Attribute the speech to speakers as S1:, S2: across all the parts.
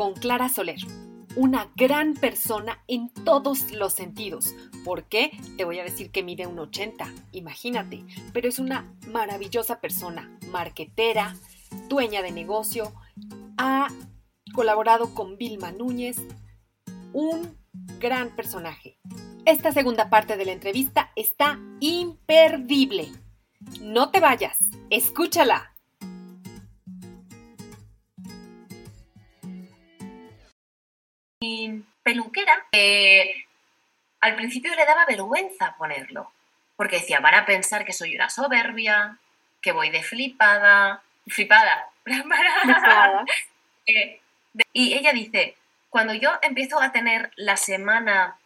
S1: con Clara Soler, una gran persona en todos los sentidos. ¿Por qué? Te voy a decir que mide un 80, imagínate, pero es una maravillosa persona, marquetera, dueña de negocio, ha colaborado con Vilma Núñez, un gran personaje. Esta segunda parte de la entrevista está imperdible. No te vayas, escúchala.
S2: Al principio le daba vergüenza ponerlo, porque decía, van a pensar que soy una soberbia, que voy de flipada, flipada, eh, y ella dice, cuando yo empiezo a tener la semana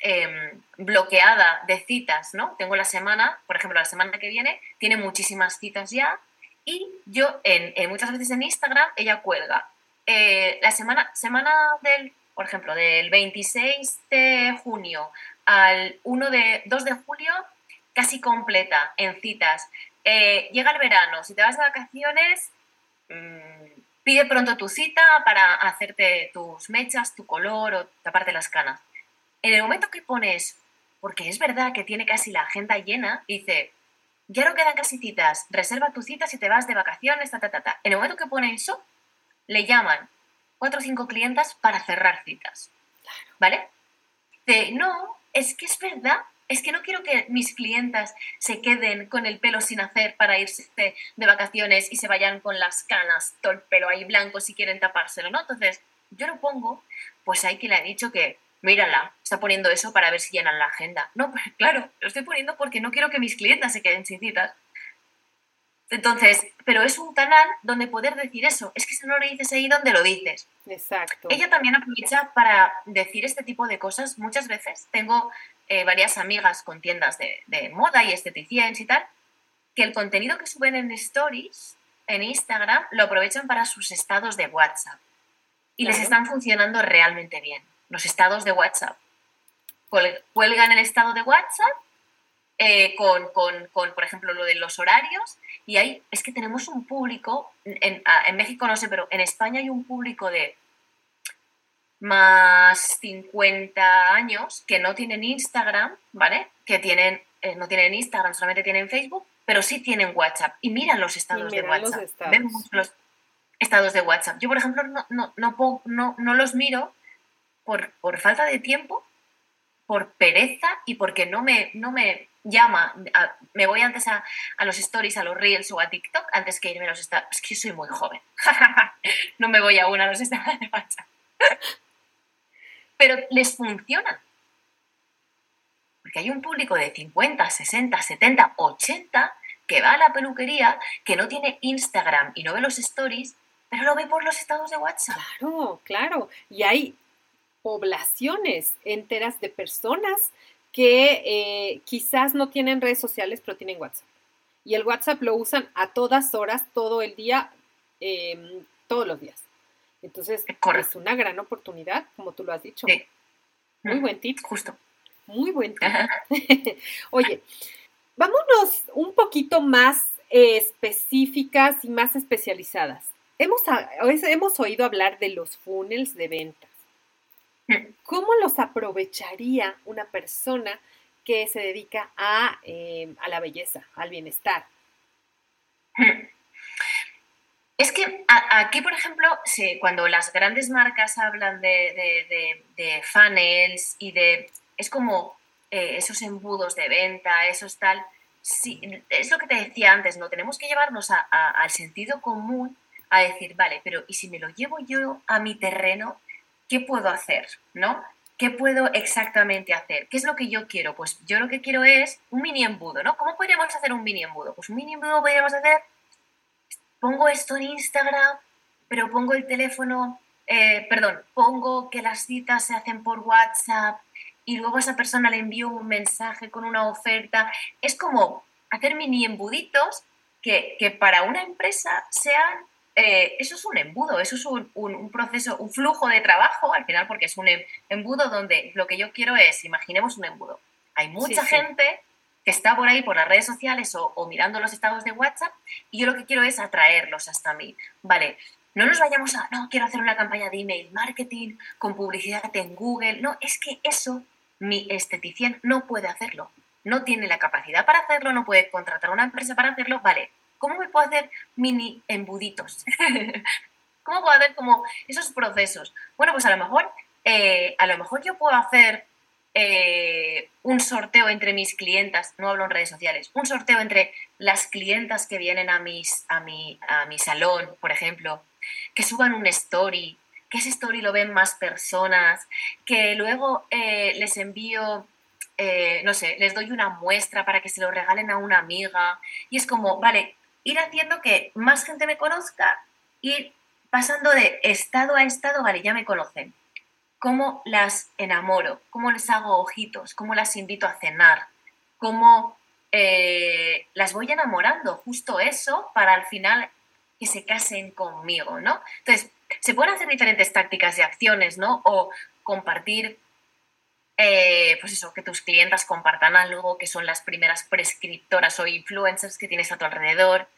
S2: em, bloqueada de citas, ¿no? Tengo la semana, por ejemplo, la semana que viene, tiene muchísimas citas ya, y yo en, muchas veces en Instagram ella cuelga. Eh, la semana, semana del por ejemplo, del 26 de junio al 1 de, 2 de julio, casi completa en citas. Eh, llega el verano, si te vas de vacaciones, mm, pide pronto tu cita para hacerte tus mechas, tu color o taparte las canas. En el momento que pones, porque es verdad que tiene casi la agenda llena, dice, ya no quedan casi citas, reserva tu cita si te vas de vacaciones, ta, ta, ta, ta. En el momento que pone eso, le llaman cuatro o cinco clientas para cerrar citas. ¿Vale? De, no, es que es verdad, es que no quiero que mis clientas se queden con el pelo sin hacer para irse de vacaciones y se vayan con las canas, todo el pelo ahí blanco si quieren tapárselo, ¿no? Entonces, yo lo pongo, pues hay que le ha dicho que, mírala, está poniendo eso para ver si llenan la agenda. No, pues claro, lo estoy poniendo porque no quiero que mis clientas se queden sin citas. Entonces, pero es un canal donde poder decir eso. Es que si no lo dices ahí, ¿dónde lo dices?
S1: Exacto.
S2: Ella también aprovecha para decir este tipo de cosas. Muchas veces tengo eh, varias amigas con tiendas de, moda y esteticiencia y tal, que el contenido que suben en stories, en Instagram, lo aprovechan para sus estados de WhatsApp. Y les están funcionando realmente bien. Los estados de WhatsApp. Cuelgan el estado de WhatsApp eh, con, por ejemplo, lo de los horarios. Y ahí es que tenemos un público, en, México no sé, pero en España hay un público de más 50 años que no tienen Instagram, ¿vale? Que tienen, eh, no tienen Instagram, solamente tienen Facebook, pero sí tienen WhatsApp. Y miran los estados de WhatsApp. Vemos los estados de WhatsApp. Yo, por ejemplo, no, no, no, no los miro por, por falta de tiempo, por pereza y porque no me, no me llama, me voy antes a, los stories, a los reels o a TikTok antes que irme a los estados. Es que soy muy joven. no me voy aún a los estados de WhatsApp. Pero les funciona. Porque hay un público de 50, 60, 70, 80 que va a la peluquería, que no tiene Instagram y no ve los stories, pero lo ve por los estados de WhatsApp.
S1: Claro, claro. Y hay poblaciones enteras de personas que eh, quizás no tienen redes sociales, pero tienen WhatsApp. Y el WhatsApp lo usan a todas horas, todo el día, em, todos los días. Entonces, es una gran oportunidad, como tú lo has dicho. Muy buen tip.
S2: Justo.
S1: Muy buen tip. Oye, vámonos un poquito más específicas y más especializadas. Hemos, hemos oído hablar de los funnels de venta. ¿Cómo los aprovecharía una persona que se dedica eh, a, la belleza, al bienestar?
S2: Es que aquí, por ejemplo, cuando las grandes marcas hablan de, funnels y de... Es como eh, esos embudos de venta, esos tal... Sí, es lo que te decía antes, ¿no? Tenemos que llevarnos al sentido común a decir, vale, pero ¿y si me lo llevo yo a mi terreno? ¿Qué puedo hacer? ¿No? ¿Qué puedo exactamente hacer? ¿Qué es lo que yo quiero? Pues yo lo que quiero es un mini embudo, ¿no? ¿Cómo podríamos hacer un mini embudo? Pues un mini embudo podríamos hacer pongo esto en Instagram, pero pongo el teléfono, eh, perdón, pongo que las citas se hacen por WhatsApp y luego a esa persona le envío un mensaje con una oferta. Es como hacer mini embuditos que, para una empresa sean eh, eso es un embudo, eso es un, proceso, un flujo de trabajo al final, porque es un em, embudo donde lo que yo quiero es, imaginemos un embudo. Hay mucha gente que está por ahí por las redes sociales o, mirando los estados de WhatsApp y yo lo que quiero es atraerlos hasta mí. Vale, no nos vayamos a, no, quiero hacer una campaña de email marketing con publicidad en Google. No, es que eso mi esteticien no puede hacerlo. No tiene la capacidad para hacerlo, no puede contratar a una empresa para hacerlo. Vale, ¿cómo me puedo hacer mini embuditos? ¿Cómo puedo hacer como esos procesos? Bueno, pues a lo mejor, eh, a lo mejor yo puedo hacer eh, un sorteo entre mis clientas, no hablo en redes sociales, un sorteo entre las clientas que vienen a, mis, a, mi, a mi salón, por ejemplo, que suban un story, que ese story lo ven más personas, que luego eh, les envío, no sé, les doy una muestra para que se lo regalen a una amiga. Y es como, vale, ir haciendo que más gente me conozca, ir pasando de estado a estado, vale, ya me conocen. Cómo las enamoro, cómo les hago ojitos, cómo las invito a cenar, cómo eh, las voy enamorando, justo eso, para al final que se casen conmigo, ¿no? Entonces, se pueden hacer diferentes tácticas y acciones, ¿no? O compartir, eh, pues eso, que tus clientas compartan algo, que son las primeras prescriptoras o influencers que tienes a tu alrededor,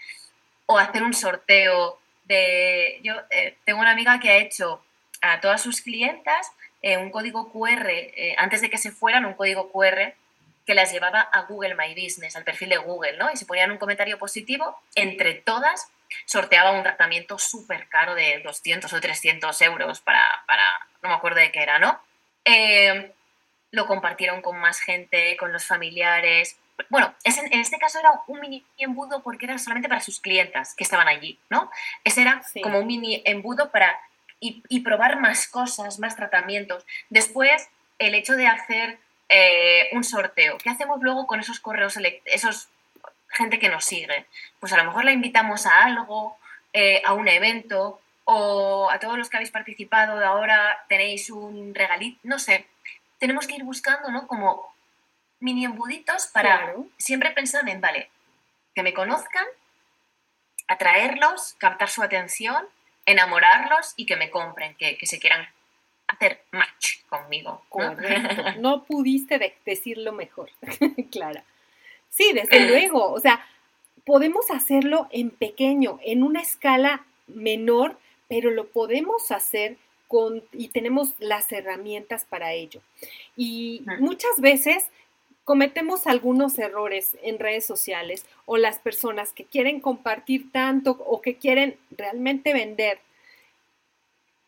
S2: o hacer un sorteo de... Yo eh, tengo una amiga que ha hecho a todas sus clientas eh, un código QR, eh, antes de que se fueran, un código QR que las llevaba a Google My Business, al perfil de Google, ¿no? Y si ponían un comentario positivo, entre todas sorteaba un tratamiento súper caro de 200 o 300 euros para, para, no me acuerdo de qué era, ¿no? Eh, lo compartieron con más gente, con los familiares. Bueno, en este caso era un mini embudo porque era solamente para sus clientas que estaban allí, ¿no? Ese era como un mini embudo para y, probar más cosas, más tratamientos. Después, el hecho de hacer eh, un sorteo. ¿Qué hacemos luego con esos correos, esos gente que nos sigue? Pues a lo mejor la invitamos a algo, eh, a un evento, o a todos los que habéis participado de ahora tenéis un regalito, no sé. Tenemos que ir buscando, ¿no? Como mini embuditos para siempre pensar en, vale, que me conozcan, atraerlos, captar su atención enamorarlos y que me compren, que, se quieran hacer match conmigo.
S1: ¿no? pudiste decirlo mejor, Clara. Sí, desde luego. O sea, podemos hacerlo en pequeño, en una escala menor, pero lo podemos hacer con, y tenemos las herramientas para ello. Y muchas veces cometemos algunos errores en redes sociales o las personas que quieren compartir tanto o que quieren realmente vender,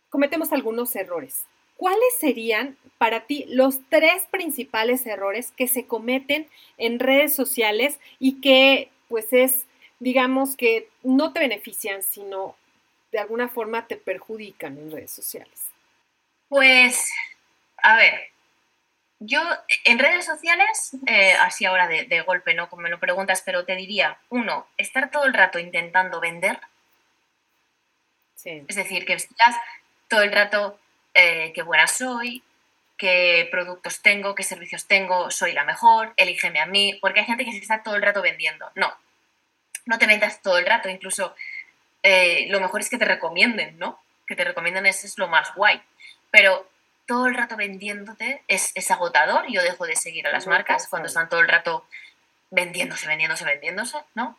S1: cometemos algunos errores. ¿Cuáles serían para ti los tres principales errores que se cometen en redes sociales y que pues es, digamos que no te benefician, sino de alguna forma te perjudican en redes sociales?
S2: Pues, a ver, yo en redes sociales, eh, así ahora de, golpe, ¿no? Como me lo preguntas, pero te diría, uno, estar todo el rato intentando vender. Es decir, que estás todo el rato eh, qué buena soy, qué productos tengo, qué servicios tengo, soy la mejor, elígeme a mí, porque hay gente que se está todo el rato vendiendo. No, no te vendas todo el rato, incluso eh, lo mejor es que te recomienden, ¿no? Que te recomienden es, es lo más guay. Pero todo el rato vendiéndote es, es agotador. Yo dejo de seguir a las marcas cuando están todo el rato vendiéndose, vendiéndose, vendiéndose, ¿no?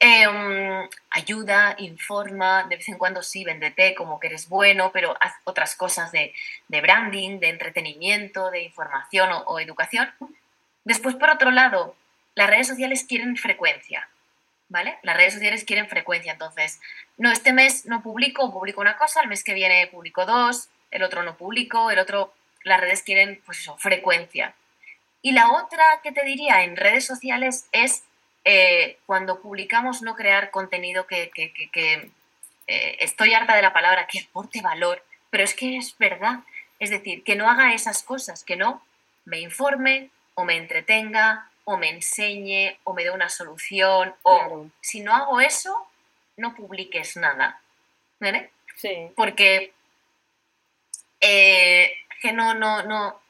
S2: Em, ayuda, informa, de vez en cuando sí, véndete como que eres bueno, pero haz otras cosas de, branding, de entretenimiento, de información o, educación. Después, por otro lado, las redes sociales quieren frecuencia. Las redes sociales quieren frecuencia, entonces, no, este mes no publico, publico una cosa, el mes que viene publico dos, el otro no publico, el otro, las redes quieren, pues eso, frecuencia. Y la otra que te diría en redes sociales es eh, cuando publicamos no crear contenido que, eh, estoy harta de la palabra, que aporte valor, pero es que es verdad. Es decir, que no haga esas cosas, que no me informe o me entretenga o me enseñe o me dé una solución o si no hago eso, no publiques nada. ¿Vale?
S1: Sí.
S2: Porque eh, que no, no, no.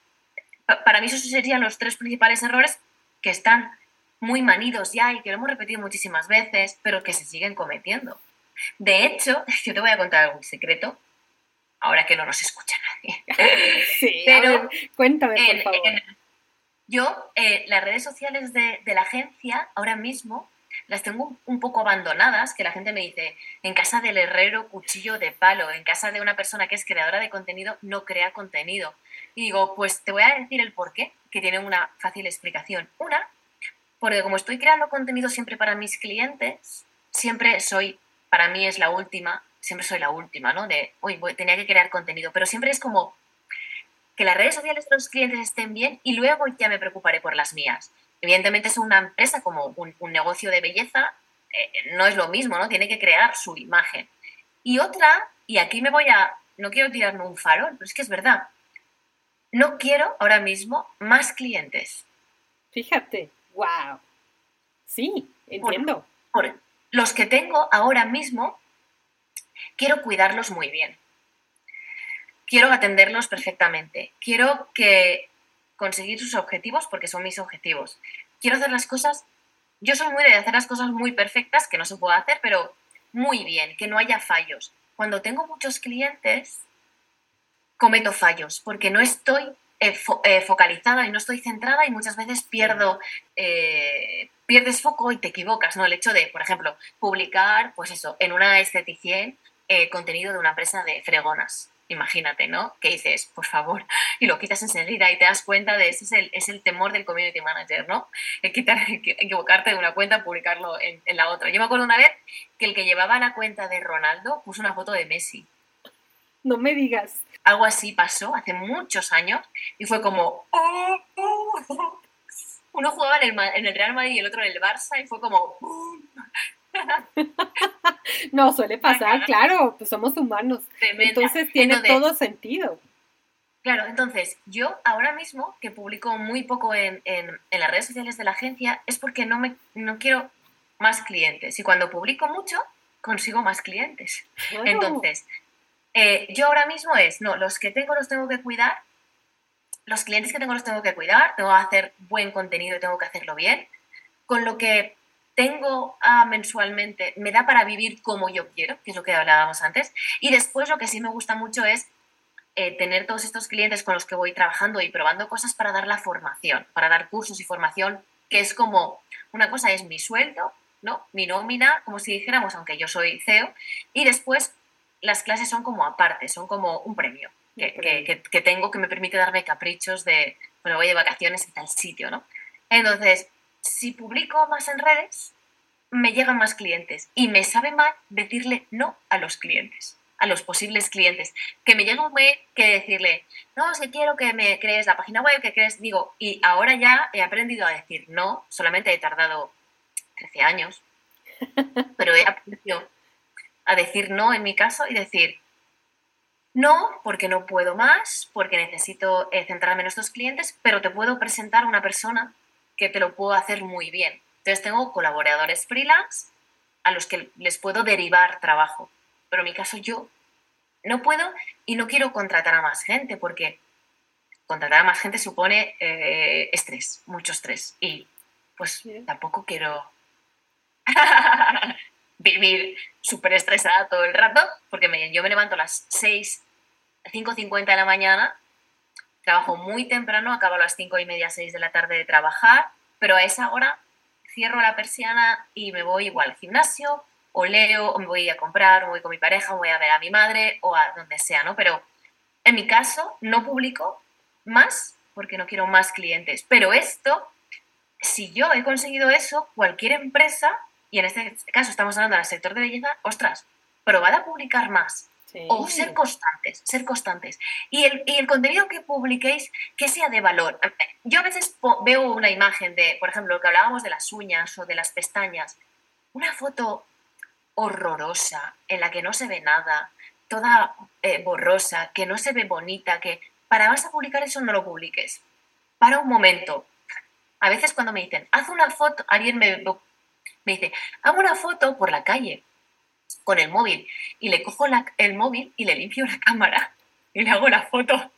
S2: Para mí esos serían los tres principales errores que están muy manidos ya y que lo hemos repetido muchísimas veces, pero que se siguen cometiendo. De hecho, yo te voy a contar algún secreto, ahora que no nos escucha nadie.
S1: Sí, pero cuéntame, por favor.
S2: Yo, eh, las redes sociales de, la agencia, ahora mismo, las tengo un poco abandonadas, que la gente me dice, en casa del herrero, cuchillo de palo, en casa de una persona que es creadora de contenido, no crea contenido. Y digo, pues te voy a decir el por qué, que tiene una fácil explicación. Una, porque como estoy creando contenido siempre para mis clientes, siempre soy, para mí es la última, siempre soy la última, ¿no? De, uy, tenía que crear contenido, pero siempre es como que las redes sociales de los clientes estén bien y luego ya me preocuparé por las mías. Evidentemente es una empresa como un, negocio de belleza, eh, no es lo mismo, ¿no? Tiene que crear su imagen. Y otra, y aquí me voy a, no quiero tirarme un farol, pero es que es verdad, no quiero ahora mismo más clientes.
S1: Fíjate, wow. Sí, entiendo.
S2: por los que tengo ahora mismo quiero cuidarlos muy bien. Quiero atenderlos perfectamente. Quiero que conseguir sus objetivos porque son mis objetivos. Quiero hacer las cosas, yo soy muy de hacer las cosas muy perfectas, que no se puede hacer, pero muy bien, que no haya fallos. Cuando tengo muchos clientes, cometo fallos porque no estoy eh, eh, focalizada y no estoy centrada y muchas veces pierdo, eh, pierdes foco y te equivocas, ¿no? El hecho de, por ejemplo, publicar, pues eso, en una esteticien contenido de una empresa de fregonas. Imagínate, ¿no? Que dices, por favor, y lo quitas enseguida y te das cuenta de ese es el, es el temor del community manager, ¿no? El quitar, equivocarte de una cuenta, publicarlo en, en la otra. Yo me acuerdo una vez que el que llevaba la cuenta de Ronaldo puso una foto de Messi.
S1: No me digas.
S2: Algo así pasó hace muchos años y fue como, oh, oh". uno jugaba en el, en el, Real Madrid y el otro en el Barça y fue como,
S1: no, suele pasar, claro, pues somos humanos. Entonces tiene todo sentido.
S2: Claro, entonces yo ahora mismo que publico muy poco en, las redes sociales de la agencia es porque no, me, no quiero más clientes y cuando publico mucho consigo más clientes. Entonces, eh, yo ahora mismo es, no, los que tengo los tengo que cuidar, los clientes que tengo los tengo que cuidar, tengo que hacer buen contenido y tengo que hacerlo bien, con lo que tengo ah, mensualmente, me da para vivir como yo quiero, que es lo que hablábamos antes. Y después lo que sí me gusta mucho es eh, tener todos estos clientes con los que voy trabajando y probando cosas para dar la formación, para dar cursos y formación, que es como, una cosa es mi sueldo, ¿no? Mi nómina, como si dijéramos, aunque yo soy CEO, y después las clases son como aparte, son como un premio que, que tengo que me permite darme caprichos de, bueno, voy de vacaciones en tal sitio, ¿no? Entonces, si publico más en redes, me llegan más clientes y me sabe mal decirle no a los clientes, a los posibles clientes. Que me llega un mail que decirle, no, es que quiero que me crees la página web, que crees, digo, y ahora ya he aprendido a decir no, solamente he tardado 13 años, pero he aprendido a decir no en mi caso y decir, no, porque no puedo más, porque necesito eh, centrarme en estos clientes, pero te puedo presentar una persona que te lo puedo hacer muy bien. Entonces tengo colaboradores freelance a los que les puedo derivar trabajo. Pero en mi caso yo no puedo y no quiero contratar a más gente porque contratar a más gente supone eh, estrés, mucho estrés. Y pues tampoco quiero vivir súper estresada todo el rato porque me, yo me levanto a las 6, 5.50 de la mañana Trabajo muy temprano, acabo a las cinco y media, 6 de la tarde de trabajar, pero a esa hora cierro la persiana y me voy igual al gimnasio, o leo, o me voy a comprar, o voy con mi pareja, o voy a ver a mi madre, o a donde sea, ¿no? Pero en mi caso, no publico más porque no quiero más clientes. Pero esto, si yo he conseguido eso, cualquier empresa y en este caso estamos hablando del sector de belleza, ostras, probad a publicar más. O ser constantes, ser constantes. Y el, y el, contenido que publiquéis, que sea de valor. Yo a veces veo una imagen de, por ejemplo, lo que hablábamos de las uñas o de las pestañas, una foto horrorosa en la que no se ve nada, toda eh, borrosa, que no se ve bonita, que para vas a publicar eso no lo publiques. Para un momento. A veces cuando me dicen, haz una foto, alguien me, me dice, hago una foto por la calle con el móvil y le cojo el móvil y le limpio la cámara y le hago la foto.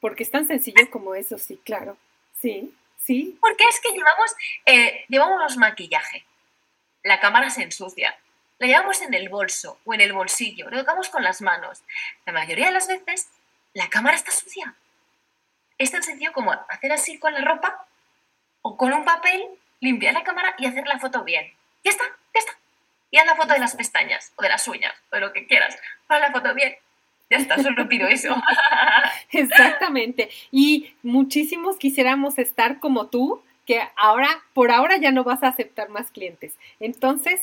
S1: Porque es tan sencillo como eso, sí, claro. Sí, sí.
S2: Porque es que llevamos, eh, llevamos maquillaje. La cámara se ensucia. La llevamos en el bolso o en el bolsillo. Lo tocamos con las manos. La mayoría de las veces la cámara está sucia. Es tan sencillo como hacer así con la ropa o con un papel, limpiar la cámara y hacer la foto bien. Ya está, ya está y haz la foto de las pestañas o de las uñas o de lo que quieras. Haz la foto bien. Ya está, solo pido eso.
S1: Exactamente. Y muchísimos quisiéramos estar como tú, que ahora, por ahora ya no vas a aceptar más clientes. Entonces,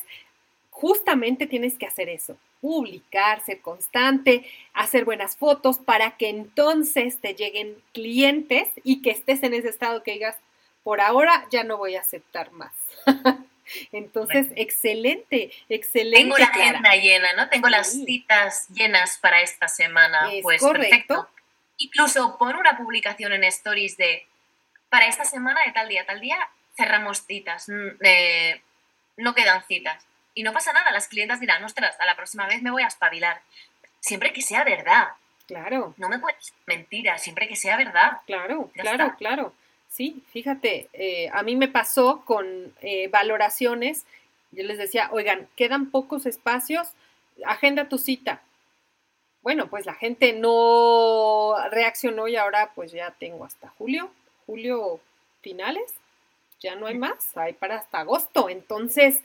S1: justamente tienes que hacer eso, publicar, ser constante, hacer buenas fotos para que entonces te lleguen clientes y que estés en ese estado que digas, por ahora ya no voy a aceptar más. Entonces, excelente, excelente.
S2: Tengo la agenda llena, ¿no? Tengo las citas llenas para esta semana. pues perfecto. Incluso pon una publicación en Stories de para esta semana de tal día, tal día cerramos citas, eh, no quedan citas. Y no pasa nada, las clientas dirán, ostras, a la próxima vez me voy a espabilar. Siempre que sea verdad.
S1: Claro.
S2: No me puedes mentir, siempre que sea verdad.
S1: Claro, claro, claro. Sí, fíjate, eh, a mí me pasó con eh, valoraciones, yo les decía, oigan, quedan pocos espacios, agenda tu cita. Bueno, pues la gente no reaccionó y ahora pues ya tengo hasta julio, julio finales, ya no hay más, hay para hasta agosto. Entonces,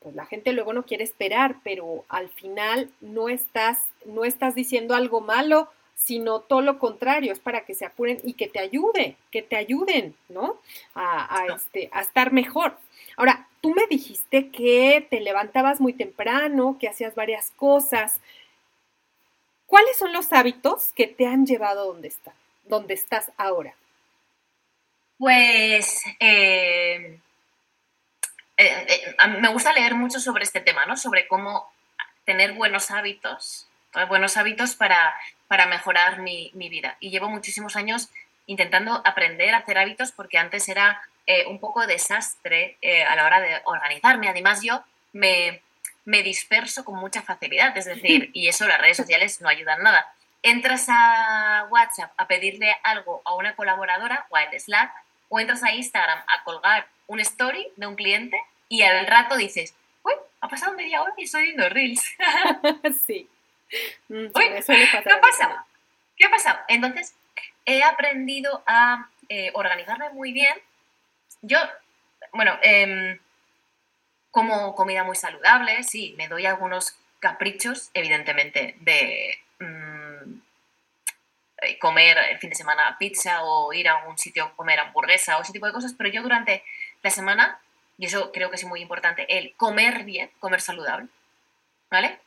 S1: pues la gente luego no quiere esperar, pero al final no estás, no estás diciendo algo malo, sino todo lo contrario, es para que se apuren y que te ayude, que te ayuden, ¿no? A, este, a estar mejor. Ahora, tú me dijiste que te levantabas muy temprano, que hacías varias cosas. ¿Cuáles son los hábitos que te han llevado donde, está, donde estás ahora?
S2: Pues eh, eh, eh, me gusta leer mucho sobre este tema, ¿no? Sobre cómo tener buenos hábitos buenos hábitos para, para mejorar mi, vida. Y llevo muchísimos años intentando aprender a hacer hábitos porque antes era eh, un poco desastre eh, a la hora de organizarme. Además, yo me, me disperso con mucha facilidad, es decir, y eso las redes sociales no ayudan nada. Entras a WhatsApp a pedirle algo a una colaboradora o al Slack, o entras a Instagram a colgar un story de un cliente y al rato dices, uy, ha pasado media hora y estoy viendo Reels.
S1: sí.
S2: Mm, ¿qué ha pasado? ¿Qué ha pasado? Entonces, he aprendido a eh, organizarme muy bien. Yo, bueno, em, como comida muy saludable, sí, me doy algunos caprichos, evidentemente, de mm, eh, comer el fin de semana pizza o ir a algún sitio a comer hamburguesa o ese tipo de cosas, pero yo durante la semana, y eso creo que es muy importante, el comer bien, comer saludable, ¿vale?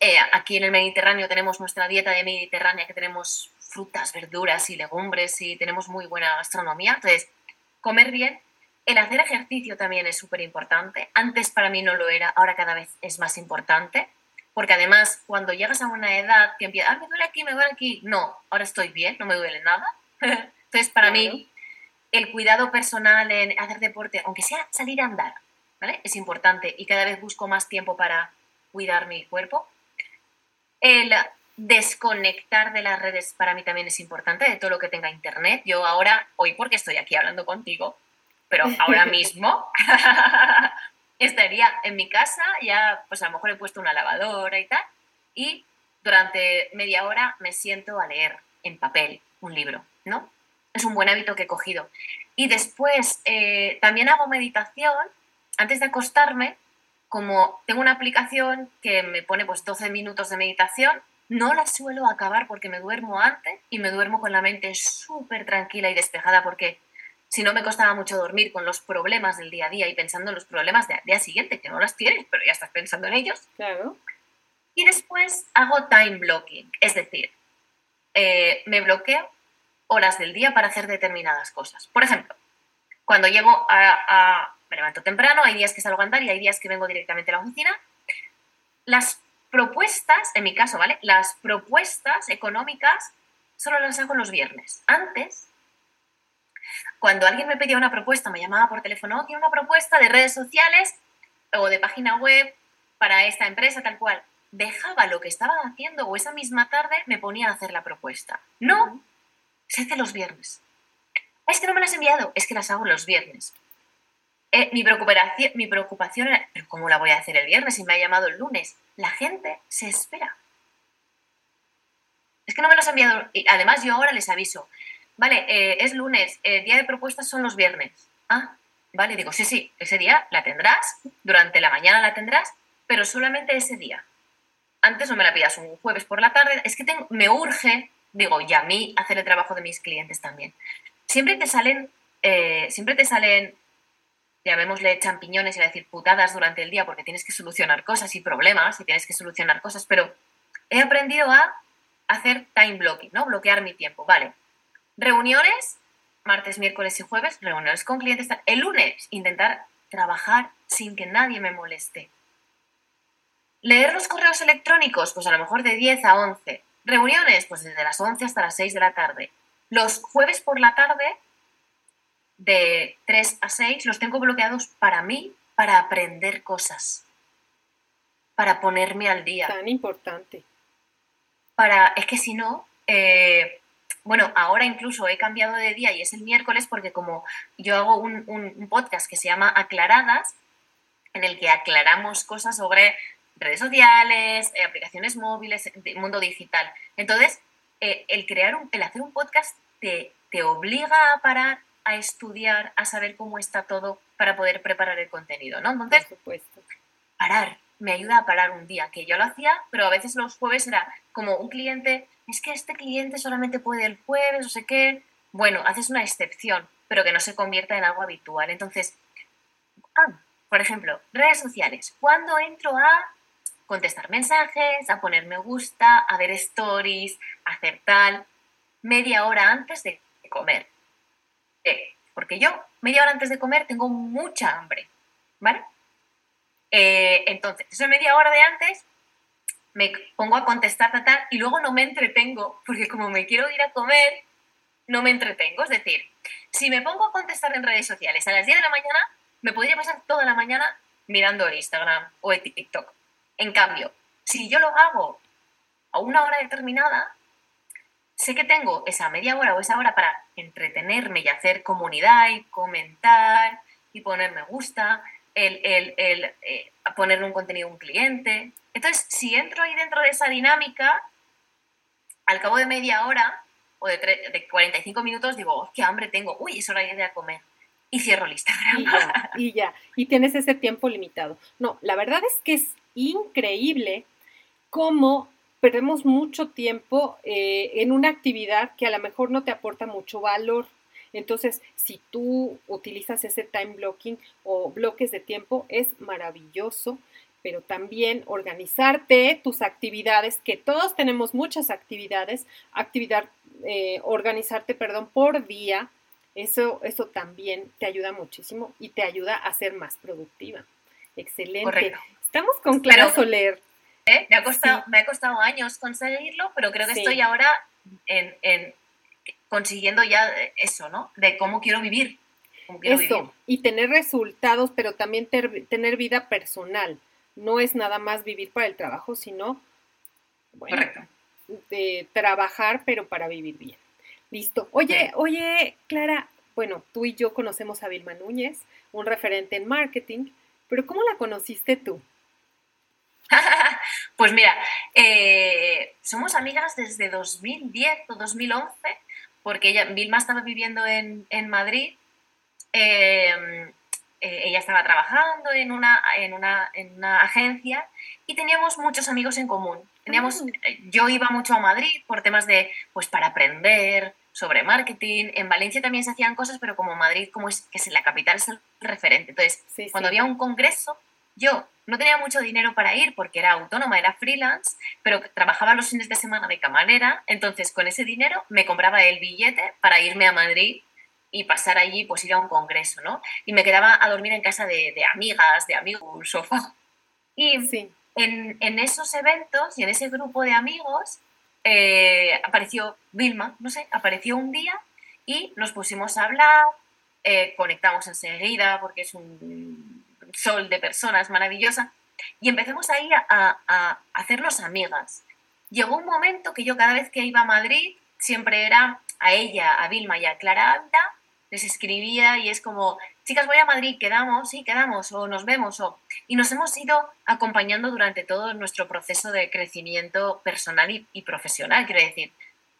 S2: Eh, aquí en el Mediterráneo tenemos nuestra dieta de Mediterránea, que tenemos frutas, verduras y legumbres y tenemos muy buena gastronomía. Entonces, comer bien. El hacer ejercicio también es súper importante. Antes para mí no lo era, ahora cada vez es más importante. Porque además, cuando llegas a una edad que empieza, ah, me duele aquí, me duele aquí. No, ahora estoy bien, no me duele nada. Entonces, para mí, el cuidado personal en hacer deporte, aunque sea salir a andar, ¿vale? Es importante y cada vez busco más tiempo para cuidar mi cuerpo el desconectar de las redes para mí también es importante, de todo lo que tenga internet. Yo ahora, hoy porque estoy aquí hablando contigo, pero ahora mismo estaría en mi casa, ya pues a lo mejor he puesto una lavadora y tal, y durante media hora me siento a leer en papel un libro, ¿no? Es un buen hábito que he cogido. Y después eh, también hago meditación antes de acostarme como tengo una aplicación que me pone pues 12 minutos de meditación, no la suelo acabar porque me duermo antes y me duermo con la mente súper tranquila y despejada porque si no me costaba mucho dormir con los problemas del día a día y pensando en los problemas del día siguiente, que no las tienes, pero ya estás pensando en ellos.
S1: Claro.
S2: Y después hago time blocking, es decir, eh, me bloqueo horas del día para hacer determinadas cosas. Por ejemplo, cuando llego a, me levanto temprano, hay días que salgo a andar y hay días que vengo directamente a la oficina, las propuestas, en mi caso, ¿vale? Las propuestas económicas solo las hago los viernes. Antes, cuando alguien me pedía una propuesta, me llamaba por teléfono, oh, tiene una propuesta de redes sociales o de página web para esta empresa, tal cual. Dejaba lo que estaba haciendo o esa misma tarde me ponía a hacer la propuesta. No, se hace los viernes. Es que no me las has enviado, es que las hago los viernes. Eh, mi, preocupación, era, ¿pero cómo la voy a hacer el viernes si me ha llamado el lunes? La gente se espera. Es que no me los ha enviado. Y además, yo ahora les aviso. Vale, eh, es lunes, el día de propuestas son los viernes. Ah, vale, digo, sí, sí, ese día la tendrás, durante la mañana la tendrás, pero solamente ese día. Antes no me la pidas un jueves por la tarde, es que tengo, me urge, digo, y a mí hacer el trabajo de mis clientes también. Siempre te salen, eh, siempre te salen, llamémosle champiñones y a decir putadas durante el día porque tienes que solucionar cosas y problemas y tienes que solucionar cosas, pero he aprendido a hacer time blocking, ¿no? Bloquear mi tiempo. Vale. Reuniones, martes, miércoles y jueves, reuniones con clientes. El lunes, intentar trabajar sin que nadie me moleste. Leer los correos electrónicos, pues a lo mejor de 10 a 11. Reuniones, pues desde las 11 hasta las 6 de la tarde. Los jueves por la tarde, de 3 a 6, los tengo bloqueados para mí, para aprender cosas, para ponerme al día.
S1: Tan importante
S2: para, es que si no, eh, bueno, ahora incluso he cambiado de día y es el miércoles porque como yo hago un, podcast que se llama Aclaradas, en el que aclaramos cosas sobre redes sociales, eh, aplicaciones móviles, mundo digital. Entonces, eh, el crear un, el hacer un podcast te, te obliga a parar, a estudiar, a saber cómo está todo para poder preparar el contenido, ¿no? Entonces,
S1: Por supuesto.
S2: parar, me ayuda a parar un día, que yo lo hacía, pero a veces los jueves era como un cliente, es que este cliente solamente puede el jueves, no sé qué. Bueno, haces una excepción, pero que no se convierta en algo habitual. Entonces, ah, por ejemplo, redes sociales. Cuando entro a contestar mensajes, a poner me gusta, a ver stories, a hacer tal, media hora antes de comer. Porque yo, media hora antes de comer, tengo mucha hambre, ¿vale? Eh, entonces, eso media hora de antes, me pongo a contestar tal, y luego no me entretengo, porque como me quiero ir a comer, no me entretengo. Es decir, si me pongo a contestar en redes sociales a las 10 de la mañana, me podría pasar toda la mañana mirando el Instagram o el TikTok. En cambio, si yo lo hago a una hora determinada, sé que tengo esa media hora o esa hora para entretenerme y hacer comunidad y comentar y poner me gusta el, el, el eh, ponerle un contenido a un cliente. Entonces, si entro ahí dentro de esa dinámica, al cabo de media hora o de, de 45 minutos, digo, oh, qué hambre tengo, uy, es hora de ir a comer. Y cierro el Instagram.
S1: Y ya, y ya, y tienes ese tiempo limitado. No, la verdad es que es increíble cómo perdemos mucho tiempo eh, en una actividad que a lo mejor no te aporta mucho valor. Entonces, si tú utilizas ese time blocking o bloques de tiempo, es maravilloso, pero también organizarte tus actividades, que todos tenemos muchas actividades, actividad, eh, organizarte, perdón, por día, eso, eso también te ayuda muchísimo y te ayuda a ser más productiva. Excelente. Estamos con Clara Soler.
S2: ¿Eh? Me, ha costado, me ha costado años conseguirlo, pero creo que estoy ahora en, consiguiendo ya eso, ¿no? De cómo quiero vivir.
S1: eso, y tener resultados, pero también tener vida personal. No es nada más vivir para el trabajo, sino, bueno, de trabajar, pero para vivir bien. Listo. Oye, oye, Clara, bueno, tú y yo conocemos a Vilma Núñez, un referente en marketing, pero ¿cómo la conociste tú?
S2: Pues mira, eh, somos amigas desde 2010 o 2011 porque ella, Vilma estaba viviendo en, Madrid, em, eh, ella estaba trabajando en una, en, una, en una agencia y teníamos muchos amigos en común. Teníamos, ah. Yo iba mucho a Madrid por temas de, pues para aprender, sobre marketing. En Valencia también se hacían cosas, pero como Madrid, como es que es la capital, es el referente. Entonces, cuando había un congreso, yo no tenía mucho dinero para ir porque era autónoma, era freelance, pero trabajaba los fines de semana de camarera, entonces con ese dinero me compraba el billete para irme a Madrid y pasar allí, pues ir a un congreso, ¿no? Y me quedaba a dormir en casa de, amigas, de amigos, sofá. Y en, en, esos eventos y en ese grupo de amigos eh, apareció Vilma, no sé, apareció un día y nos pusimos a hablar, eh, conectamos enseguida porque es un sol de personas maravillosa y empezamos ahí a, a hacernos amigas. Llegó un momento que yo cada vez que iba a Madrid siempre era a ella, a Vilma y a Clara Ávila les escribía y es como, chicas, voy a Madrid, quedamos, sí, quedamos, o nos vemos, o... Y nos hemos ido acompañando durante todo nuestro proceso de crecimiento personal y, profesional, quiero decir.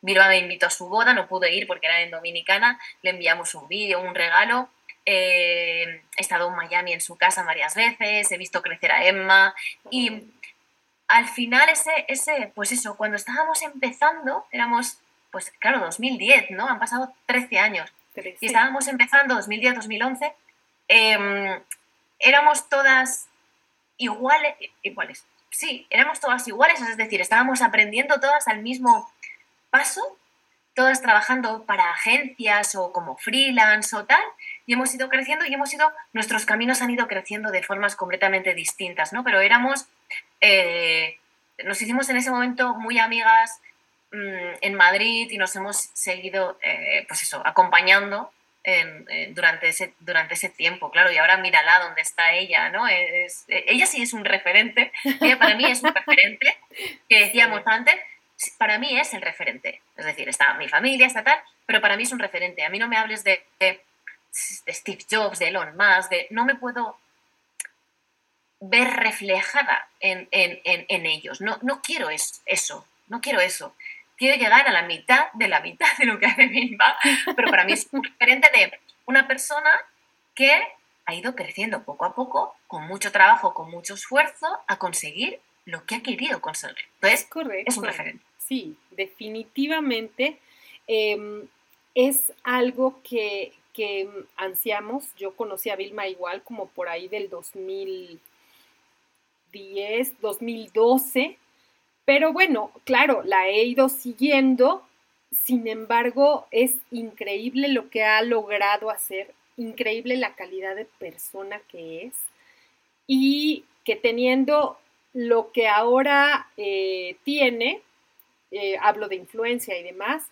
S2: Vilma me invitó a su boda, no pude ir porque era en Dominicana, le enviamos un vídeo, un regalo. Eh, he estado en Miami en su casa varias veces, he visto crecer a Emma y al final ese, ese, pues eso, cuando estábamos empezando, éramos, pues claro, 2010, ¿no? Han pasado 13 años y estábamos empezando 2010-2011, em, éramos todas iguales, iguales, sí, éramos todas iguales, es decir, estábamos aprendiendo todas al mismo paso, todas trabajando para agencias o como freelance o tal, y hemos ido creciendo y hemos ido, nuestros caminos han ido creciendo de formas completamente distintas, ¿no? Pero éramos, eh, nos hicimos en ese momento muy amigas, Mm, en Madrid y nos hemos seguido, eh, pues eso, acompañando durante, ese, durante ese tiempo, claro, y ahora mírala dónde está ella, ¿no? Es, ella sí es un referente, ella para mí es un referente, que decíamos antes, para mí es el referente, es decir, está mi familia, está tal, pero para mí es un referente, a mí no me hables de, de, Steve Jobs, de Elon Musk, de, no me puedo ver reflejada en, en, en, ellos, no, no quiero eso, no quiero eso quiero llegar a la mitad de la mitad de lo que hace Vilma, pero para mí es un referente de una persona que ha ido creciendo poco a poco, con mucho trabajo, con mucho esfuerzo, a conseguir lo que ha querido conseguir. Entonces, Correcto. es un referente.
S1: Sí, definitivamente em, es algo que, que ansiamos. Yo conocí a Vilma igual como por ahí del 2010, 2012 pero bueno, claro, la he ido siguiendo, sin embargo, es increíble lo que ha logrado hacer, increíble la calidad de persona que es y que teniendo lo que ahora eh, tiene, eh, hablo de influencia y demás,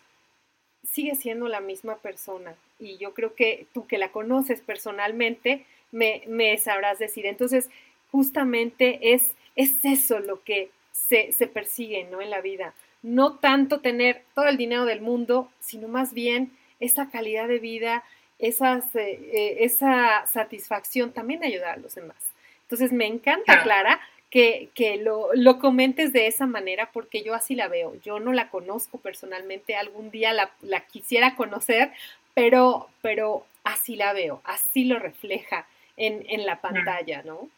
S1: sigue siendo la misma persona. Y yo creo que tú que la conoces personalmente, me, me sabrás decir. Entonces, justamente es, es eso lo que se, se persigue ¿no? en la vida. No tanto tener todo el dinero del mundo, sino más bien esa calidad de vida, esas, eh, esa satisfacción también de ayudar a los demás. Entonces me encanta, Clara, que, que lo, lo, comentes de esa manera porque yo así la veo. Yo no la conozco personalmente, algún día la, la quisiera conocer, pero, pero así la veo, así lo refleja en, en la pantalla, ¿no?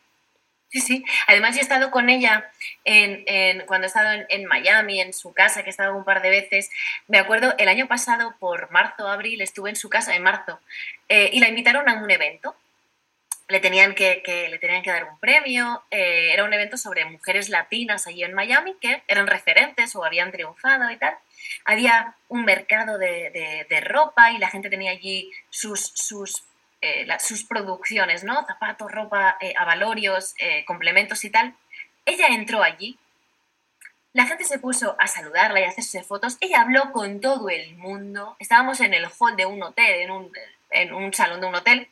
S2: Sí, sí. Además, yo he estado con ella en, cuando he estado en, Miami, en su casa, que he estado un par de veces. Me acuerdo, el año pasado, por marzo, abril, estuve en su casa, en marzo, eh, y la invitaron a un evento. Le tenían que, le tenían que dar un premio. Eh, era un evento sobre mujeres latinas allí en Miami que eran referentes o habían triunfado y tal. Había un mercado de, de ropa y la gente tenía allí sus, sus eh, sus producciones, ¿no? Zapatos, ropa, eh, avalorios, eh, complementos y tal. Ella entró allí, la gente se puso a saludarla y a hacerse fotos, ella habló con todo el mundo, estábamos en el hall de un hotel, en un, en un salón de un hotel,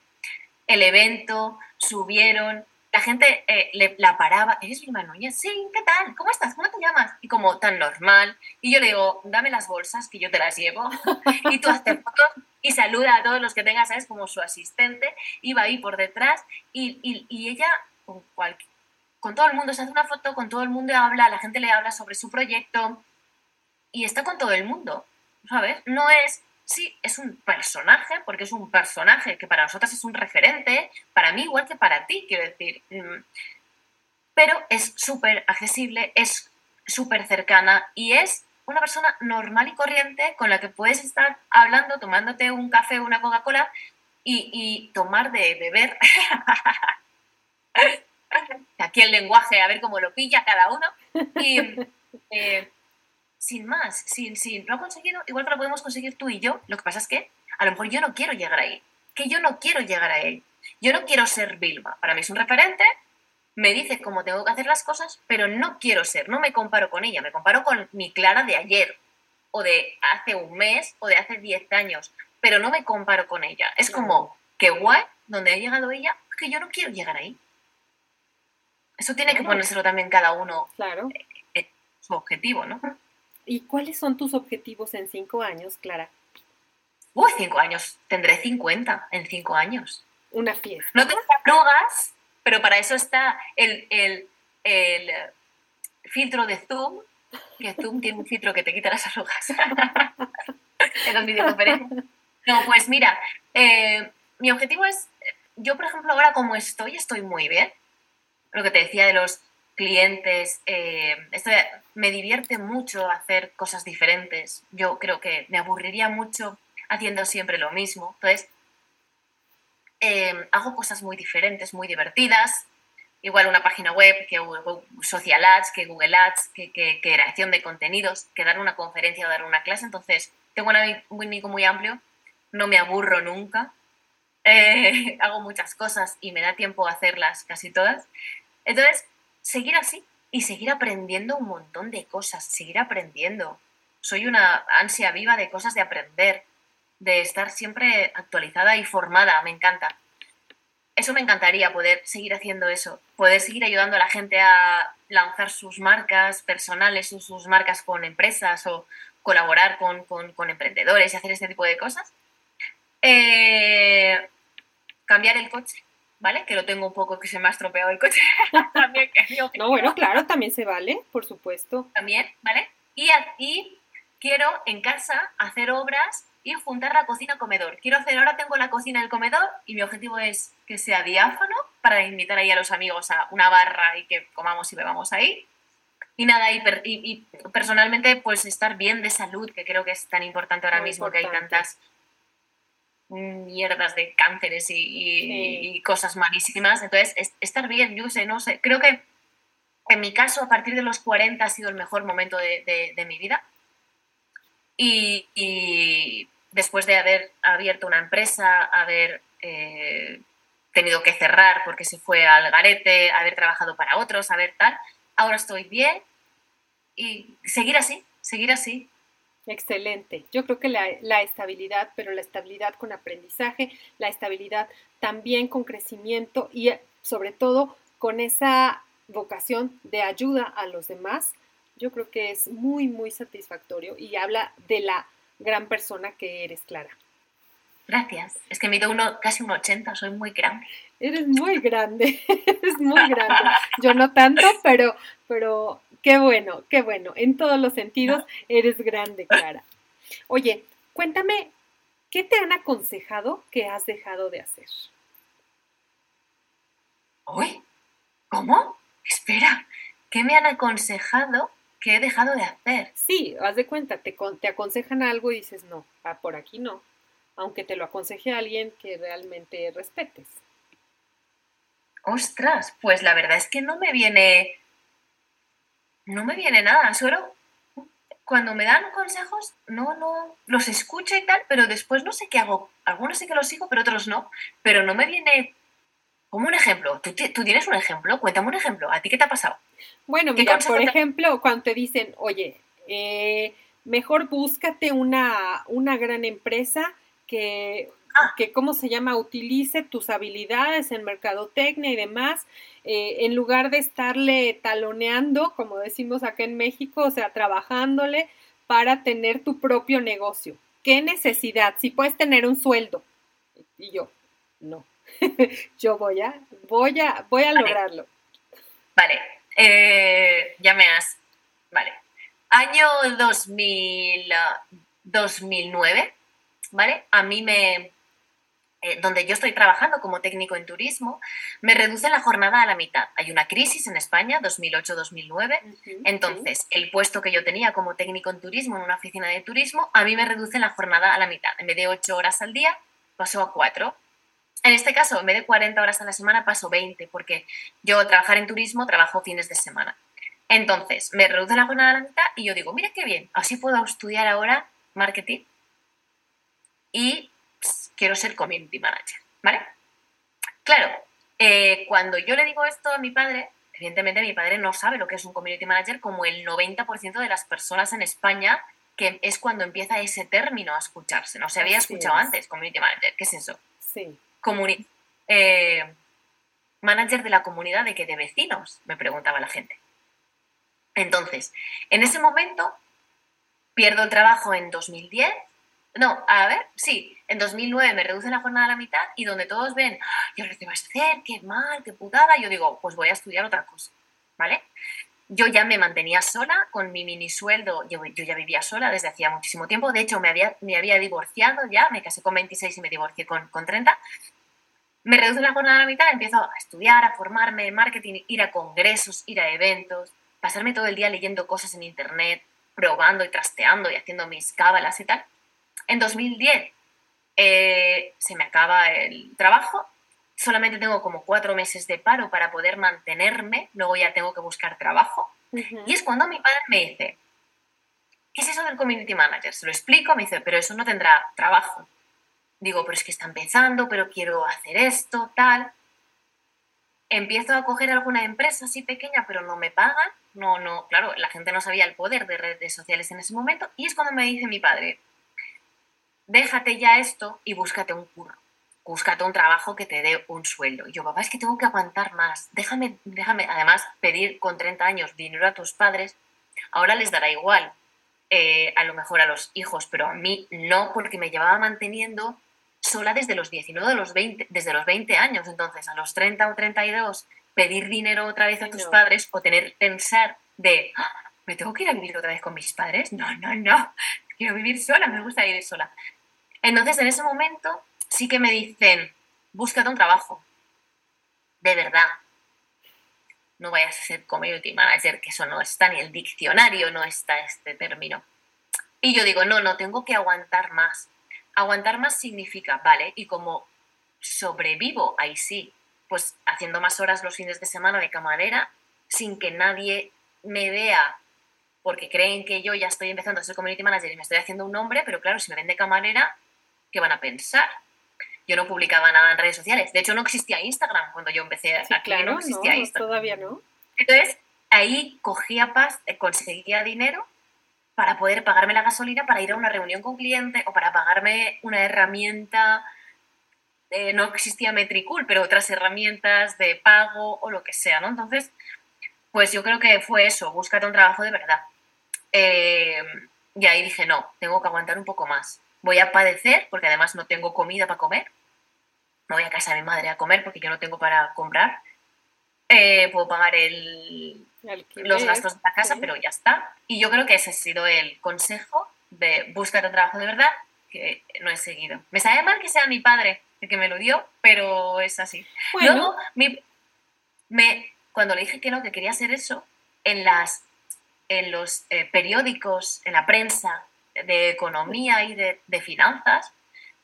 S2: el evento, subieron, la gente eh, le, la paraba, ¿eres Vilma Núñez? Sí, ¿qué tal? ¿Cómo estás? ¿Cómo te llamas? Y como tan normal. Y yo le digo, dame las bolsas que yo te las llevo. y tú hazte fotos y saluda a todos los que tengas, ¿sabes? Como su asistente. Iba ahí por detrás y, y, ella con, con todo el mundo se hace una foto, con todo el mundo habla, la gente le habla sobre su proyecto y está con todo el mundo, ¿sabes? No es sí, es un personaje, porque es un personaje que para nosotras es un referente, para mí igual que para ti, quiero decir. Mm, pero es súper accesible, es súper cercana y es una persona normal y corriente con la que puedes estar hablando, tomándote un café o una Coca-Cola y, tomar de beber. Aquí el lenguaje, a ver cómo lo pilla cada uno. Y eh, sin más, sin, sin, lo ha conseguido, igual que lo podemos conseguir tú y yo. Lo que pasa es que a lo mejor yo no quiero llegar ahí. Que yo no quiero llegar ahí. Yo no quiero ser Vilma. Para mí es un referente, me dice cómo tengo que hacer las cosas, pero no quiero ser, no me comparo con ella, me comparo con mi Clara de ayer, o de hace un mes, o de hace 10 años, pero no me comparo con ella. Es como, qué guay, donde ha llegado ella, que yo no quiero llegar ahí. Eso tiene que ponérselo también cada uno
S1: claro.
S2: Eh, su objetivo, ¿no?
S1: ¿Y cuáles son tus objetivos en cinco años, Clara?
S2: Uy, cinco años. Tendré 50 en cinco años.
S1: Una fiesta.
S2: No tengo arrugas, pero para eso está el, el, el filtro de Zoom, que Zoom tiene un filtro que te quita las arrugas en las videoconferencias. No, pues mira, eh, mi objetivo es, yo por ejemplo ahora como estoy, estoy muy bien. Lo que te decía de los clientes, eh, esto me divierte mucho hacer cosas diferentes. Yo creo que me aburriría mucho haciendo siempre lo mismo. Entonces, eh, hago cosas muy diferentes, muy divertidas. Igual una página web, que social ads, que Google Ads, que, creación de contenidos, que dar una conferencia o dar una clase. Entonces, tengo un abanico muy amplio, no me aburro nunca. Eh, hago muchas cosas y me da tiempo a hacerlas casi todas. Entonces, seguir así y seguir aprendiendo un montón de cosas, seguir aprendiendo. Soy una ansia viva de cosas de aprender, de estar siempre actualizada y formada, me encanta. Eso me encantaría, poder seguir haciendo eso, poder seguir ayudando a la gente a lanzar sus marcas personales o sus marcas con empresas o colaborar con, emprendedores y hacer este tipo de cosas. Eh, cambiar el coche, ¿vale? Que lo tengo un poco que se me ha estropeado el coche.
S1: también, no, bueno, claro, también se vale, por supuesto.
S2: También, ¿vale? Y, aquí quiero en casa hacer obras y juntar la cocina-comedor. Quiero hacer, ahora tengo la cocina y el comedor y mi objetivo es que sea diáfano para invitar ahí a los amigos a una barra y que comamos y bebamos ahí. Y nada, y, y, personalmente pues estar bien de salud, que creo que es tan importante ahora mismo que hay tantas mierdas de cánceres y, cosas malísimas. Entonces, estar bien, yo sé, no sé. Creo que en mi caso, a partir de los 40 ha sido el mejor momento de, mi vida. Y, después de haber abierto una empresa, haber eh, tenido que cerrar porque se fue al garete, haber trabajado para otros, haber tal, ahora estoy bien y seguir así, seguir así.
S1: Excelente. Yo creo que la, estabilidad, pero la estabilidad con aprendizaje, la estabilidad también con crecimiento y eh, sobre todo con esa vocación de ayuda a los demás, yo creo que es muy, muy satisfactorio y habla de la gran persona que eres, Clara.
S2: Gracias. Es que mido uno, casi un 80, soy muy grande.
S1: Eres muy grande, eres muy grande. Yo no tanto, pero, pero Qué bueno, qué bueno. En todos los sentidos eres grande, Clara. Oye, cuéntame, ¿qué te han aconsejado que has dejado de hacer?
S2: ¿Uy? ¿Cómo? Espera, ¿qué me han aconsejado que he dejado de hacer?
S1: Sí, haz de cuenta, te, te aconsejan algo y dices, no, ah, por aquí no, aunque te lo aconseje alguien que realmente respetes.
S2: Ostras, pues la verdad es que no me viene no me viene nada, solo cuando me dan consejos, no, no, los escucho y tal, pero después no sé qué hago. Algunos sí que los sigo, pero otros no. Pero no me viene como un ejemplo. ¿Tú, tienes un ejemplo? Cuéntame un ejemplo. ¿A ti qué te ha pasado?
S1: Bueno, mira, por ejemplo, cuando te dicen, oye, eh, mejor búscate una, una gran empresa que. Que, ¿cómo se llama?, utilice tus habilidades en mercadotecnia y demás, eh, en lugar de estarle taloneando, como decimos acá en México, o sea, trabajándole para tener tu propio negocio. ¿Qué necesidad? Si puedes tener un sueldo. Y yo, no. yo voy a, voy a, voy a lograrlo.
S2: Vale, eh, ya me has. Vale. Año 2000, 2009, ¿vale? A mí me, eh, donde yo estoy trabajando como técnico en turismo, me reduce la jornada a la mitad. Hay una crisis en España, 2008-2009, entonces el puesto que yo tenía como técnico en turismo en una oficina de turismo, a mí me reduce la jornada a la mitad. En vez de 8 horas al día, paso a 4. En este caso, en vez de 40 horas a la semana, paso 20, porque yo trabajar en turismo trabajo fines de semana. Entonces, me reduce la jornada a la mitad y yo digo, mira qué bien, así puedo estudiar ahora marketing y quiero ser community manager, ¿vale? Claro, eh, cuando yo le digo esto a mi padre, evidentemente mi padre no sabe lo que es un community manager como el 90% de las personas en España, que es cuando empieza ese término a escucharse. No se había escuchado antes, community manager, ¿qué es eso?
S1: Sí.
S2: Eh, manager de la comunidad de que de vecinos, me preguntaba la gente. Entonces, en ese momento pierdo el trabajo en 2010 no, a ver, sí, en 2009 me reducen la jornada a la mitad y donde todos ven, ¿y ahora qué a hacer? ¿Qué mal? ¿Qué putada? Yo digo, pues voy a estudiar otra cosa, ¿vale? Yo ya me mantenía sola con mi mini sueldo, yo, ya vivía sola desde hacía muchísimo tiempo, de hecho me había, me había divorciado ya, me casé con 26 y me divorcié con, con 30. Me reducen la jornada a la mitad, empiezo a estudiar, a formarme en marketing, ir a congresos, ir a eventos, pasarme todo el día leyendo cosas en internet, probando y trasteando y haciendo mis cábalas y tal. En 2010 eh, se me acaba el trabajo, solamente tengo como cuatro meses de paro para poder mantenerme, luego ya tengo que buscar trabajo. Y es cuando mi padre me dice, ¿qué es eso del community manager? Se lo explico, me dice, pero eso no tendrá trabajo. Digo, pero es que está empezando, pero quiero hacer esto, tal. Empiezo a coger alguna empresa así pequeña, pero no me pagan. No, no, claro, la gente no sabía el poder de redes sociales en ese momento. Y es cuando me dice mi padre, déjate ya esto y búscate un curro. Búscate un trabajo que te dé un sueldo. Y yo, papá, es que tengo que aguantar más. Déjame, déjame, además, pedir con 30 años dinero a tus padres. Ahora les dará igual, eh, a lo mejor a los hijos, pero a mí no, porque me llevaba manteniendo sola desde los 19, los 20, desde los 20 años. Entonces, a los 30 o 32, pedir dinero otra vez a tus padres o tener pensar de, ah, ¿me tengo que ir a vivir otra vez con mis padres? No, no, no. Quiero vivir sola, me gusta vivir sola. Entonces, en ese momento sí que me dicen, búscate un trabajo. De verdad. No vayas a ser community manager, que eso no está ni el diccionario, no está este término. Y yo digo, no, no, tengo que aguantar más. Aguantar más significa, vale, y como sobrevivo, ahí sí, pues haciendo más horas los fines de semana de camarera, sin que nadie me vea, porque creen que yo ya estoy empezando a ser community manager y me estoy haciendo un nombre, pero claro, si me ven de camarera, ¿qué van a pensar? Yo no publicaba nada en redes sociales. De hecho, no existía Instagram cuando yo empecé
S1: sí, aquí. Claro, no existía Instagram. Todavía no.
S2: Entonces, ahí cogía paz, eh, conseguía dinero para poder pagarme la gasolina para ir a una reunión con cliente o para pagarme una herramienta. Eh, no existía Metricool, pero otras herramientas de pago o lo que sea, ¿no? Entonces, pues yo creo que fue eso, búscate un trabajo de verdad. Eh, y ahí dije, no, tengo que aguantar un poco más voy a padecer porque además no tengo comida para comer. Me voy a casa de mi madre a comer porque yo no tengo para comprar. Eh, puedo pagar el, los gastos de la casa, pero ya está. Y yo creo que ese ha sido el consejo de buscar un trabajo de verdad que no he seguido. Me sabe mal que sea mi padre el que me lo dio, pero es así. Luego, me, cuando le dije que no, que quería hacer eso, en, las, en los eh, periódicos, en la prensa, de economía y de, finanzas,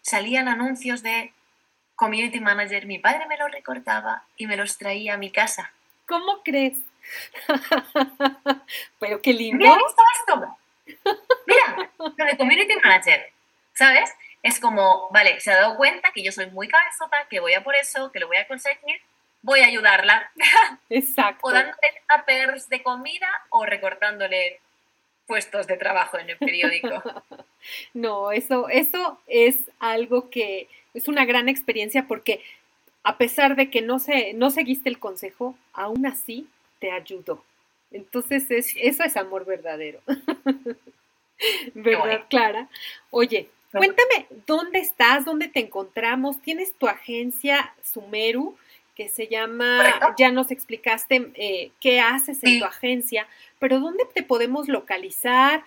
S2: salían anuncios de community manager. Mi padre me los recortaba y me los traía a mi casa.
S1: ¿Cómo crees? Pero qué lindo.
S2: Mira esto. Mira, lo de community manager, ¿sabes? Es como, vale, se ha dado cuenta que yo soy muy cabezota, que voy a por eso, que lo voy a conseguir, voy a ayudarla.
S1: Exacto.
S2: o dándole tuppers de comida o recortándole puestos de trabajo en el periódico.
S1: no, eso, eso es algo que es una gran experiencia porque a pesar de que no, se, no seguiste el consejo, aún así te ayudó. Entonces, es, eso es amor verdadero. ¿Verdad, Clara? Oye, cuéntame, ¿dónde estás? ¿Dónde te encontramos? ¿Tienes tu agencia Sumeru? Que se llama, ya nos explicaste eh, qué haces en tu agencia, pero ¿dónde te podemos localizar?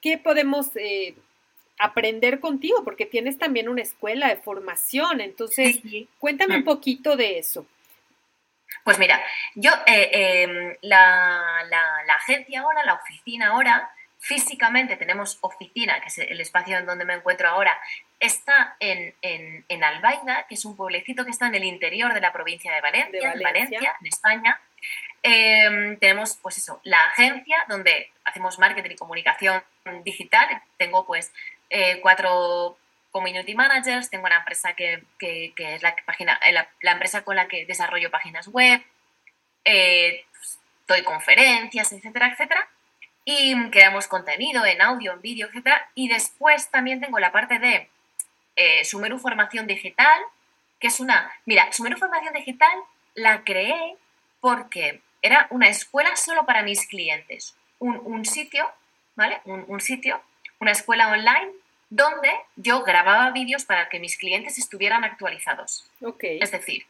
S1: ¿Qué podemos, eh, aprender contigo, porque tienes también una escuela de formación. Entonces, cuéntame un mm. poquito de eso.
S2: Pues mira, yo, eh, em, la, agencia ahora, la oficina ahora, físicamente tenemos oficina, que es el espacio en donde me encuentro ahora, está en, en, Albaida, que es un pueblecito que está en el interior de la provincia de Valencia, en Valencia, en España. Em, tenemos, pues eso, la agencia donde hacemos marketing y comunicación digital. Tengo, pues, eh, cuatro community managers, tengo una empresa que, es la, página, eh, la, empresa con la que desarrollo páginas web, eh, doy conferencias, etcétera, etcétera. Y creamos contenido en audio, en vídeo, etcétera. Y después también tengo la parte de Sumeru Formación Digital, que es una... Mira, Sumeru Formación Digital la creé porque era una escuela solo para mis clientes. Un, sitio, ¿vale? Un, sitio, una escuela online donde yo grababa vídeos para que mis clientes estuvieran actualizados.
S1: Okay.
S2: Es decir,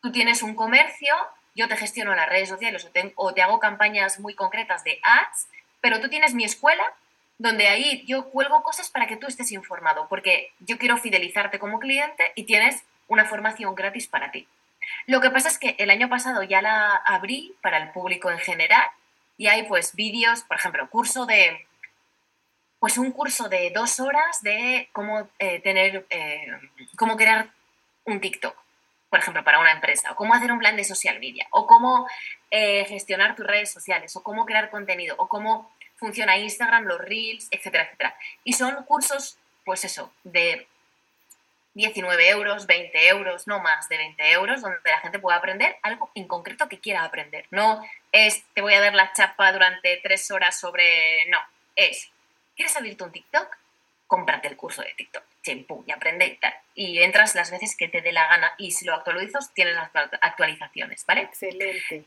S2: tú tienes un comercio, yo te gestiono las redes sociales o te, o te hago campañas muy concretas de ads, pero tú tienes mi escuela donde ahí yo cuelgo cosas para que tú estés informado, porque yo quiero fidelizarte como cliente y tienes una formación gratis para ti. Lo que pasa es que el año pasado ya la abrí para el público en general y hay pues vídeos, por ejemplo, curso de, pues un curso de dos horas de cómo eh, tener, eh, cómo crear un TikTok, por ejemplo, para una empresa, o cómo hacer un plan de social media, o cómo eh, gestionar tus redes sociales, o cómo crear contenido, o cómo funciona Instagram, los reels, etcétera, etcétera. Y son cursos, pues eso, de 19 euros, 20 euros, no más de 20 euros, donde la gente pueda aprender algo en concreto que quiera aprender. No es, te voy a dar la chapa durante tres horas sobre... No, es, ¿quieres abrirte un TikTok? Cómprate el curso de TikTok, chimpú, y aprende y tal. Y entras las veces que te dé la gana y si lo actualizas, tienes las actualizaciones, ¿vale?
S1: Excelente.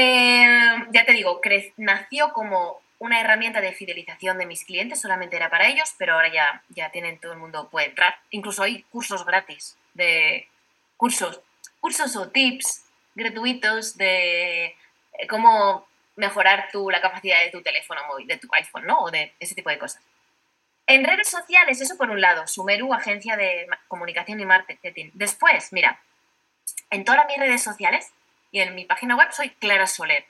S2: Eh, ya te digo, nació como una herramienta de fidelización de mis clientes, solamente era para ellos, pero ahora ya, ya tienen todo el mundo, puede entrar. Incluso hay cursos gratis de cursos, cursos o tips gratuitos de eh, cómo mejorar tu, la capacidad de tu teléfono móvil, de tu iPhone, ¿no? O de ese tipo de cosas. En redes sociales, eso por un lado, Sumeru, agencia de comunicación y marketing. Después, mira, en todas mis redes sociales y en mi página web soy Clara Soler.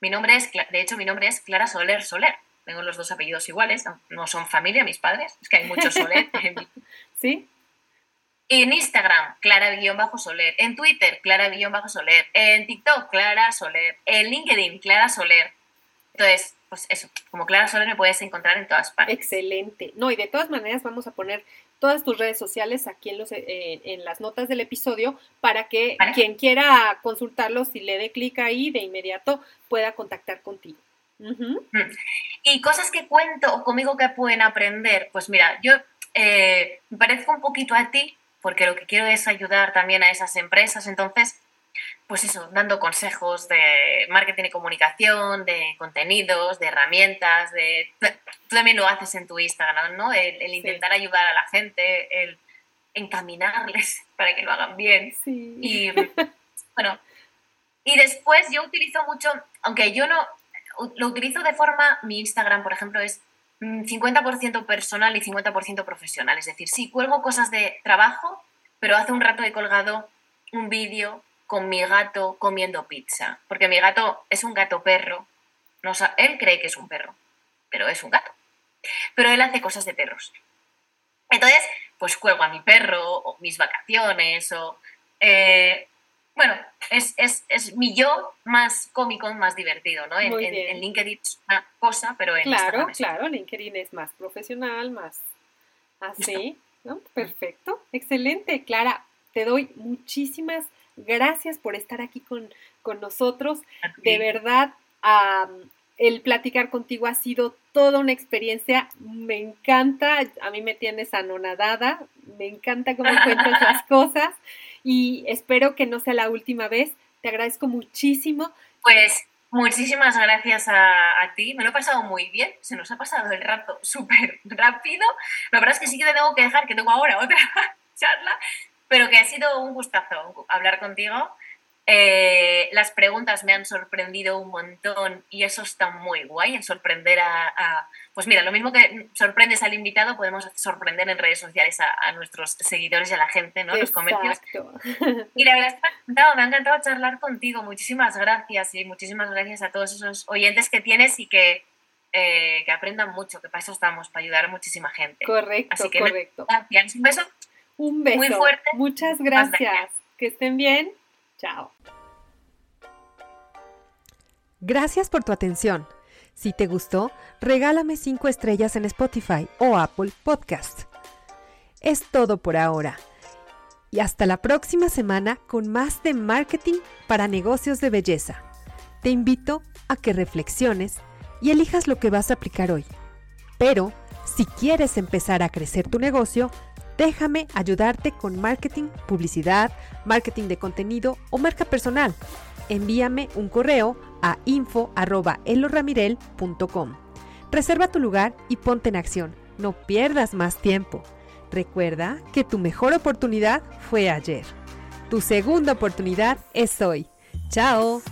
S2: Mi nombre es, de hecho, mi nombre es Clara Soler Soler. Tengo los dos apellidos iguales, no son familia mis padres, es que hay muchos Soler.
S1: ¿Sí?
S2: En Instagram, Clara-Soler. En Twitter, Clara-Soler. En TikTok, Clara Soler. En LinkedIn, Clara Soler. Entonces, pues eso, como Clara Soler me puedes encontrar en todas partes.
S1: Excelente. No, y de todas maneras vamos a poner todas tus redes sociales aquí en, los, eh, en las notas del episodio para que quien quiera consultarlos, si le dé clic ahí, de inmediato pueda contactar contigo.
S2: Mm. Y cosas que cuento o conmigo que pueden aprender, pues mira, yo eh, me parezco un poquito a ti porque lo que quiero es ayudar también a esas empresas, entonces pues eso, dando consejos de marketing y comunicación, de contenidos, de herramientas, de... Tú también lo haces en tu Instagram, ¿no? El, intentar ayudar a la gente, el encaminarles para que lo hagan bien.
S1: Sí.
S2: Y bueno, y después yo utilizo mucho, aunque yo no, lo utilizo de forma, mi Instagram, por ejemplo, es 50% mm, personal y 50% profesional. Es decir, sí, cuelgo cosas de trabajo, pero hace un rato he colgado un vídeo con mi gato comiendo pizza, porque mi gato es un gato perro, no, él cree que es un perro, pero es un gato. Pero él hace cosas de perros. Entonces, pues cuelgo a mi perro, o mis vacaciones, o... Eh, bueno, es, mi yo más cómico, más divertido, ¿no? En, LinkedIn es una cosa, pero en
S1: Claro, claro, LinkedIn es más profesional, más así, ¿no? Perfecto, excelente. Clara, te doy muchísimas Gracias por estar aquí con, nosotros. De verdad, el platicar contigo ha sido toda una experiencia. Me encanta, a mí me tienes anonadada, me encanta cómo cuentas las cosas y espero que no sea la última vez. Te agradezco muchísimo.
S2: Pues muchísimas gracias a, a, ti. Me lo he pasado muy bien. Se nos ha pasado el rato súper rápido. La verdad es que sí que te tengo que dejar, que tengo ahora otra charla, pero que ha sido un gustazo hablar contigo Eh, las preguntas me han sorprendido un montón y eso está muy guay, en sorprender a, Pues mira, lo mismo que sorprendes al invitado, podemos sorprender en redes sociales a, nuestros seguidores y a la gente, ¿no? Los comercios. Y la verdad es que me ha encantado charlar contigo. Muchísimas gracias y muchísimas gracias a todos esos oyentes que tienes y que, eh, que aprendan mucho, que para eso estamos, para ayudar a muchísima gente.
S3: Correcto,
S2: Así que
S3: correcto.
S2: Gracias. Un beso.
S3: Un beso.
S2: Muy fuerte.
S3: Muchas gracias. Que estén bien. Chao.
S1: Gracias por tu atención. Si te gustó, regálame 5 estrellas en Spotify o Apple Podcast. Es todo por ahora. Y hasta la próxima semana con más de marketing para negocios de belleza. Te invito a que reflexiones y elijas lo que vas a aplicar hoy. Pero, si quieres empezar a crecer tu negocio, déjame ayudarte con marketing, publicidad, marketing de contenido o marca personal. Envíame un correo a info.eloramirel.com. Reserva tu lugar y ponte en acción. No pierdas más tiempo. Recuerda que tu mejor oportunidad fue ayer. Tu segunda oportunidad es hoy. ¡Chao!